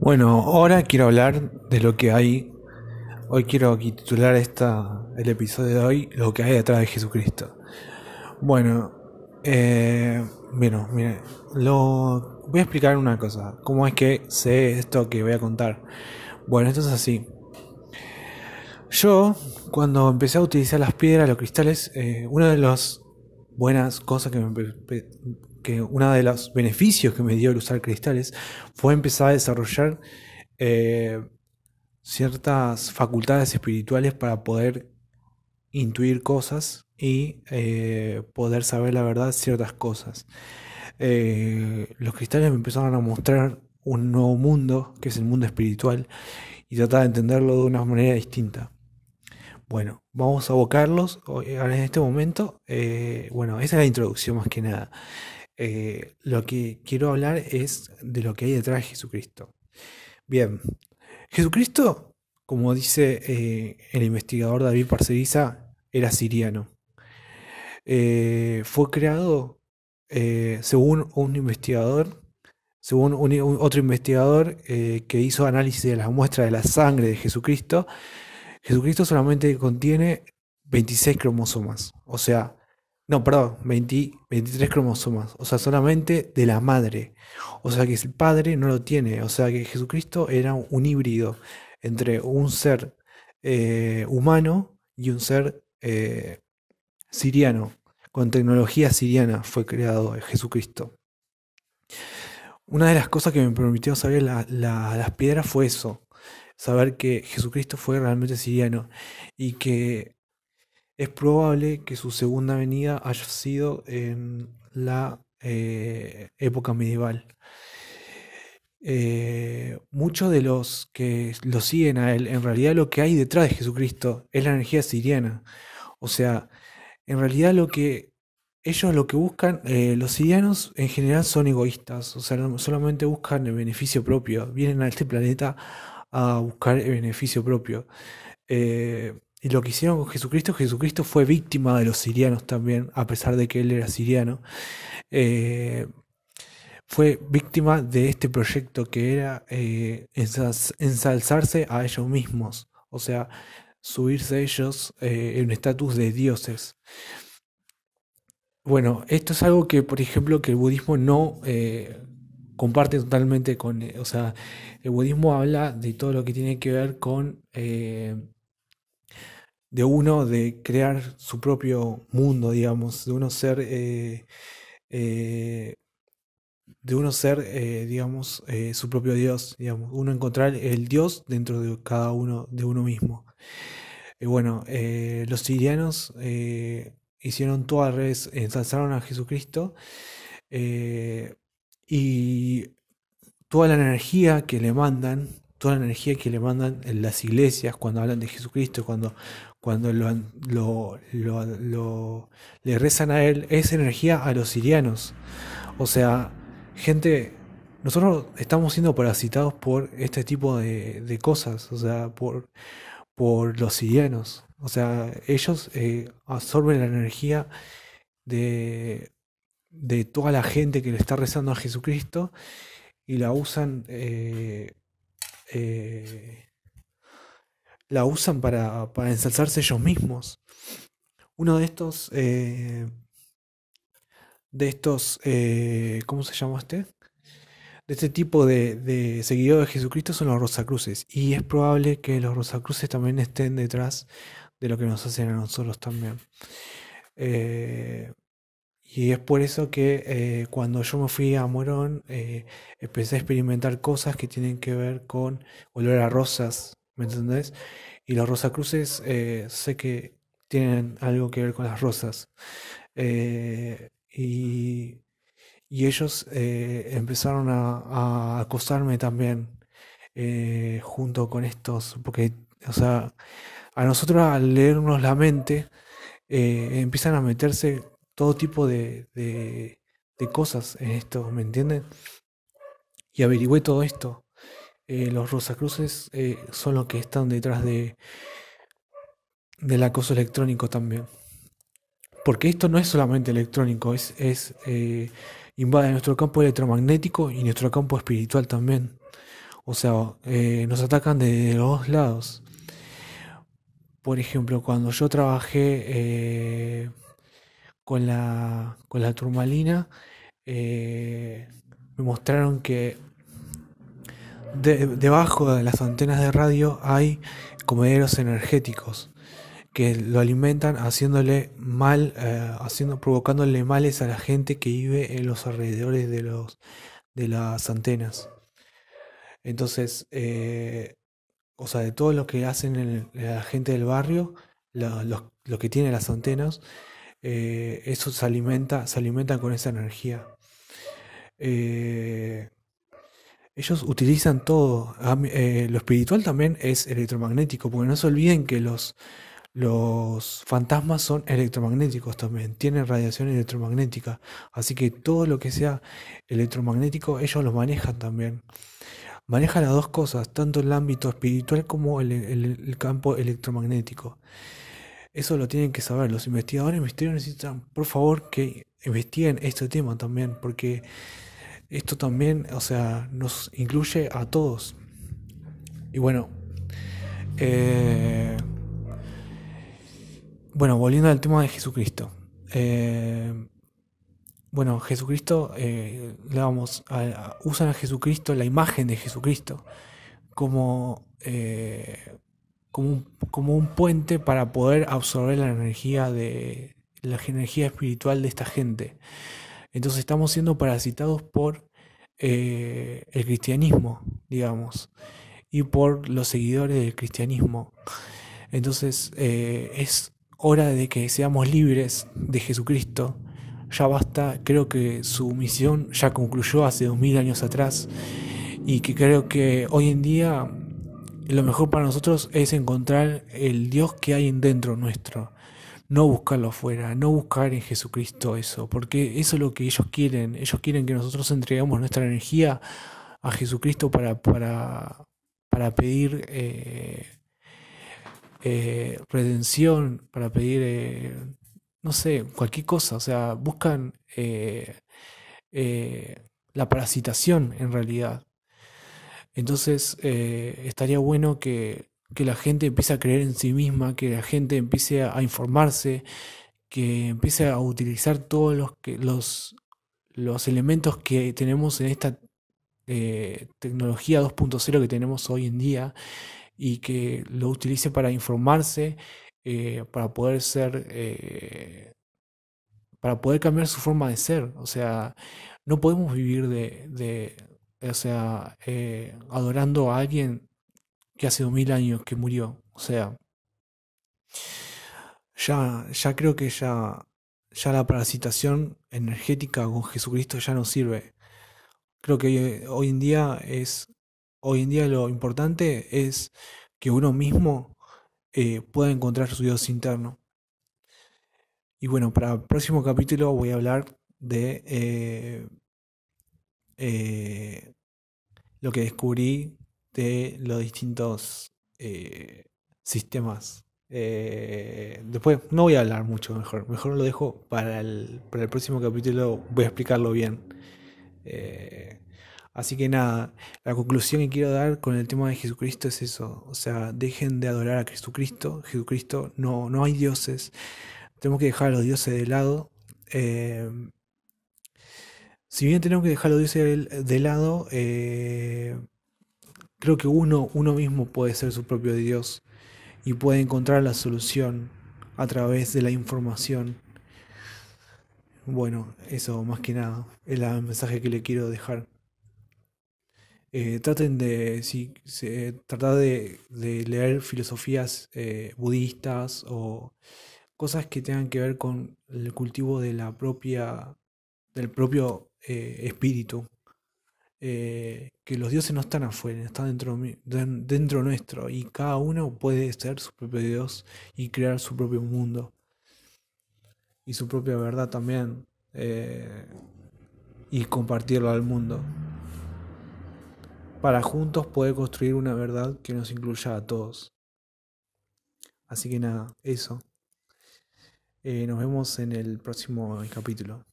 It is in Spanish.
Bueno, ahora quiero hablar de lo que hay. Hoy quiero titular esta, el episodio de hoy, lo que hay detrás de Jesucristo. Bueno, eh, bueno, mire, voy a explicar una cosa. ¿Cómo es que sé esto que voy a contar? Bueno, esto es así. Yo, cuando empecé a utilizar las piedras, los cristales, eh, una de las buenas cosas que me, que uno de los beneficios que me dio el usar cristales fue empezar a desarrollar eh, ciertas facultades espirituales para poder intuir cosas y eh, poder saber la verdad ciertas cosas. Eh, los cristales me empezaron a mostrar un nuevo mundo, que es el mundo espiritual, y tratar de entenderlo de una manera distinta. Bueno, vamos a abocarlos en este momento. bueno, esa es la introducción más que nada. Eh, lo que quiero hablar es de lo que hay detrás de Jesucristo. Bien, Jesucristo, como dice eh, el investigador David Parceriza, era siriano. Eh, fue creado, según un investigador, según otro investigador que hizo análisis de las muestras de la sangre de Jesucristo, Jesucristo solamente contiene 26 cromosomas. O sea, no, perdón, 23 cromosomas. O sea, solamente de la madre. O sea que el padre no lo tiene. O sea que Jesucristo era un híbrido entre un ser eh, humano y un ser eh, siriano. Con tecnología siriana fue creado Jesucristo. Una de las cosas que me permitió saber las piedras fue eso. Saber que Jesucristo fue realmente siriano. Y que es probable que su segunda venida haya sido en la eh, época medieval. Eh, muchos de los que lo siguen a él, en realidad lo que hay detrás de Jesucristo es la energía siriana. O sea, en realidad lo que ellos lo que buscan, eh, los sirianos en general son egoístas, o sea, solamente buscan el beneficio propio, vienen a este planeta a buscar el beneficio propio. Y lo que hicieron con Jesucristo, Jesucristo fue víctima de los sirianos también, a pesar de que él era siriano. Eh, fue víctima de este proyecto que era eh, ensalzarse a ellos mismos, o sea, subirse ellos eh, en estatus de dioses. Bueno, esto es algo que, por ejemplo, que el budismo no comparte totalmente con, o sea, el budismo habla de todo lo que tiene que ver con de uno de crear su propio mundo, digamos, de uno ser, eh, eh, de uno ser, eh, digamos, su propio Dios, digamos, uno encontrar el Dios dentro de cada uno, de uno mismo. bueno, los sirianos hicieron todas redes, ensalzaron a Jesucristo y toda la energía que le mandan, toda la energía que le mandan en las iglesias cuando hablan de Jesucristo, cuando cuando lo, lo, le rezan a él, es energía a los sirianos. O sea, gente, nosotros estamos siendo parasitados por este tipo de, cosas, o sea, por, por los sirianos. O sea, ellos eh, absorben la energía de, de toda la gente que le está rezando a Jesucristo y la usan eh, eh, la usan para, para ensalzarse ellos mismos. Uno de estos, eh, de estos, eh, ¿cómo se llama este? De este tipo de, de seguidores de Jesucristo son los Rosacruces. Y es probable que los Rosacruces también estén detrás de lo que nos hacen a nosotros también. Eh, y es por eso que cuando yo me fui a Morón, empecé a experimentar cosas que tienen que ver con olor a rosas, ¿me entendés? Y los Rosacruces eh, sé que tienen algo que ver con las rosas. Eh, y, ellos eh, empezaron a, acosarme también junto con estos, porque, o sea, a nosotros al leernos la mente, empiezan a meterse todo tipo de, de, de cosas en esto, ¿me entienden? Y averigüé todo esto. Eh, los Rosacruces eh, son los que están detrás de del acoso electrónico también. Porque esto no es solamente electrónico, es, eh, invade nuestro campo electromagnético y nuestro campo espiritual también. O sea, nos atacan de los dos lados. Por ejemplo, cuando yo trabajé con, la, con la turmalina, me mostraron que debajo de las antenas de radio hay comederos energéticos que lo alimentan haciéndole mal, eh, haciendo, provocándole males a la gente que vive en los alrededores de los de las antenas. Entonces, eh, o sea, de todo lo que hacen la gente del barrio, lo, que tiene las antenas, eh, eso se alimenta, se alimenta con esa energía. Ellos utilizan todo. lo espiritual también es electromagnético, porque no se olviden que los, los fantasmas son electromagnéticos también, tienen radiación electromagnética, así que todo lo que sea electromagnético ellos lo manejan también. Manejan las dos cosas, tanto el ámbito espiritual como el, campo electromagnético. Eso lo tienen que saber. Los investigadores necesitan, por favor, que investiguen este tema también, porque esto también, o sea, nos incluye a todos. Y bueno, eh, bueno, volviendo al tema de Jesucristo. Eh, bueno, Jesucristo, eh, vamos, usan a Jesucristo, la imagen de Jesucristo, como, eh, como, un, como, un, puente para poder absorber la energía de la energía espiritual de esta gente. Entonces estamos siendo parasitados por el cristianismo, digamos, y por los seguidores del cristianismo. Entonces es hora de que seamos libres de Jesucristo. Ya basta, creo que su misión ya concluyó hace dos mil años atrás y que creo que hoy en día lo mejor para nosotros es encontrar el Dios que hay dentro nuestro. No buscarlo afuera, no buscar en Jesucristo eso, porque eso es lo que ellos quieren. Ellos quieren que nosotros entregamos nuestra energía a Jesucristo para, para, para pedir eh, eh, redención, para pedir, eh, no sé, cualquier cosa. O sea, buscan la parasitación en realidad. Entonces, estaría bueno que, la gente empiece a creer en sí misma, que la gente empiece a, informarse, que empiece a utilizar todos los, que, los, los elementos que tenemos en esta tecnología 2.0 que tenemos hoy en día y que lo utilice para informarse, eh, para poder ser, eh, para poder cambiar su forma de ser. O sea, no podemos vivir de, o sea, eh, adorando a alguien que hace dos mil años que murió. O sea, ya, ya creo que ya, ya la parasitación energética con Jesucristo ya no sirve. Creo que hoy en día es Hoy en día lo importante es que uno mismo eh, pueda encontrar su Dios interno. Y bueno, para el próximo capítulo voy a hablar de eh, eh, lo que descubrí de los distintos sistemas. después no voy a hablar mucho mejor, mejor lo dejo para el, para el próximo capítulo, voy a explicarlo bien. Así que nada, la conclusión que quiero dar con el tema de Jesucristo es eso. O sea, dejen de adorar a Jesucristo. Jesucristo, no, no hay dioses. Tenemos que dejar a los dioses de lado. Eh, si bien tenemos que dejar a los dioses de, lado, eh, creo que uno, uno mismo puede ser su propio Dios y puede encontrar la solución a través de la información. Bueno, eso más que nada es el mensaje que le quiero dejar. Eh, traten de, sí, tratar de, leer filosofías eh, budistas o cosas que tengan que ver con el cultivo de la propia, del propio eh, espíritu. Que los dioses no están afuera, están dentro, dentro nuestro y cada uno puede ser su propio dios y crear su propio mundo y su propia verdad también y compartirlo al mundo para juntos poder construir una verdad que nos incluya a todos. Así que nada, eso. Eh, nos vemos en el próximo capítulo.